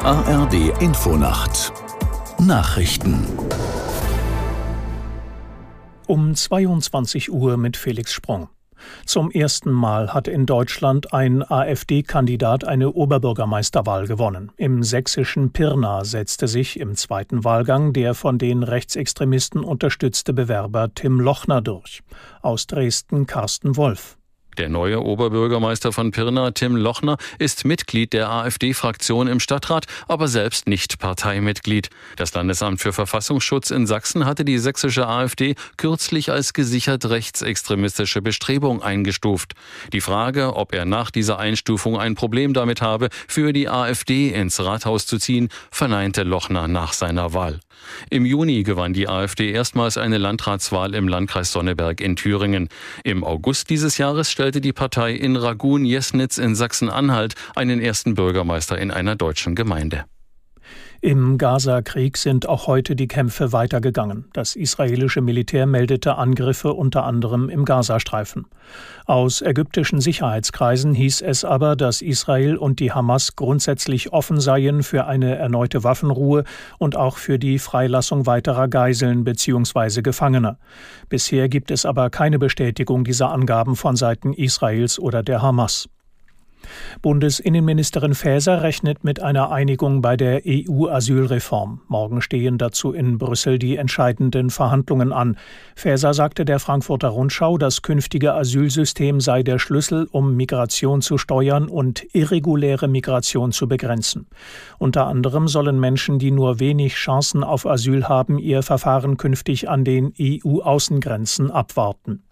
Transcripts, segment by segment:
ARD Infonacht Nachrichten um 22 Uhr mit Felix Sprung. Zum ersten Mal hat in Deutschland ein AfD-Kandidat eine Oberbürgermeisterwahl gewonnen. Im sächsischen Pirna setzte sich im zweiten Wahlgang der von den Rechtsextremisten unterstützte Bewerber Tim Lochner durch. Aus Dresden Carsten Wolf. Der neue Oberbürgermeister von Pirna, Tim Lochner, ist Mitglied der AfD-Fraktion im Stadtrat, aber selbst nicht Parteimitglied. Das Landesamt für Verfassungsschutz in Sachsen hatte die sächsische AfD kürzlich als gesichert rechtsextremistische Bestrebung eingestuft. Die Frage, ob er nach dieser Einstufung ein Problem damit habe, für die AfD ins Rathaus zu ziehen, verneinte Lochner nach seiner Wahl. Im Juni gewann die AfD erstmals eine Landratswahl im Landkreis Sonneberg in Thüringen. Im August dieses Jahres stellte die Partei in Ragun-Jesnitz in Sachsen-Anhalt einen ersten Bürgermeister in einer deutschen Gemeinde. Im Gaza-Krieg sind auch heute die Kämpfe weitergegangen. Das israelische Militär meldete Angriffe unter anderem im Gazastreifen. Aus ägyptischen Sicherheitskreisen hieß es aber, dass Israel und die Hamas grundsätzlich offen seien für eine erneute Waffenruhe und auch für die Freilassung weiterer Geiseln bzw. Gefangener. Bisher gibt es aber keine Bestätigung dieser Angaben von Seiten Israels oder der Hamas. Bundesinnenministerin Faeser rechnet mit einer Einigung bei der EU-Asylreform. Morgen stehen dazu in Brüssel die entscheidenden Verhandlungen an. Faeser sagte der Frankfurter Rundschau, das künftige Asylsystem sei der Schlüssel, um Migration zu steuern und irreguläre Migration zu begrenzen. Unter anderem sollen Menschen, die nur wenig Chancen auf Asyl haben, ihr Verfahren künftig an den EU-Außengrenzen abwarten.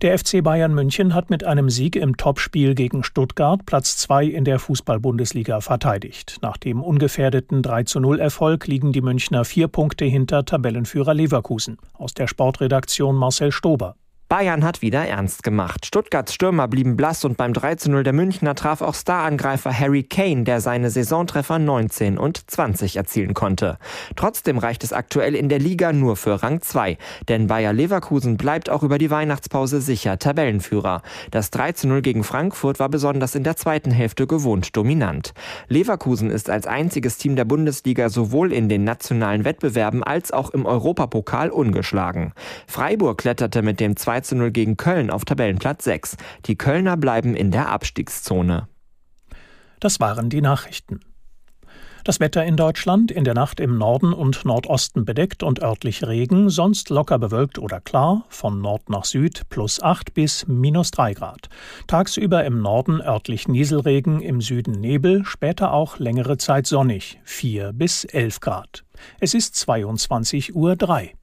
Der FC Bayern München hat mit einem Sieg im Topspiel gegen Stuttgart Platz 2 in der Fußball-Bundesliga verteidigt. Nach dem ungefährdeten 3-0 Erfolg liegen die Münchner vier Punkte hinter Tabellenführer Leverkusen. Aus der Sportredaktion Marcel Stober. Bayern hat wieder ernst gemacht. Stuttgarts Stürmer blieben blass und beim 3-0 der Münchner traf auch Starangreifer Harry Kane, der seine Saisontreffer 19 und 20 erzielen konnte. Trotzdem reicht es aktuell in der Liga nur für Rang 2, denn Bayer Leverkusen bleibt auch über die Weihnachtspause sicher Tabellenführer. Das 3-0 gegen Frankfurt war besonders in der zweiten Hälfte gewohnt dominant. Leverkusen ist als einziges Team der Bundesliga sowohl in den nationalen Wettbewerben als auch im Europapokal ungeschlagen. Freiburg kletterte mit dem 2 zu 0 gegen Köln auf Tabellenplatz 6. Die Kölner bleiben in der Abstiegszone. Das waren die Nachrichten. Das Wetter in Deutschland in der Nacht im Norden und Nordosten bedeckt und örtlich Regen, sonst locker bewölkt oder klar, von Nord nach Süd plus 8 bis minus 3 Grad. Tagsüber im Norden örtlich Nieselregen, im Süden Nebel, später auch längere Zeit sonnig, 4 bis 11 Grad. Es ist 22.03 Uhr.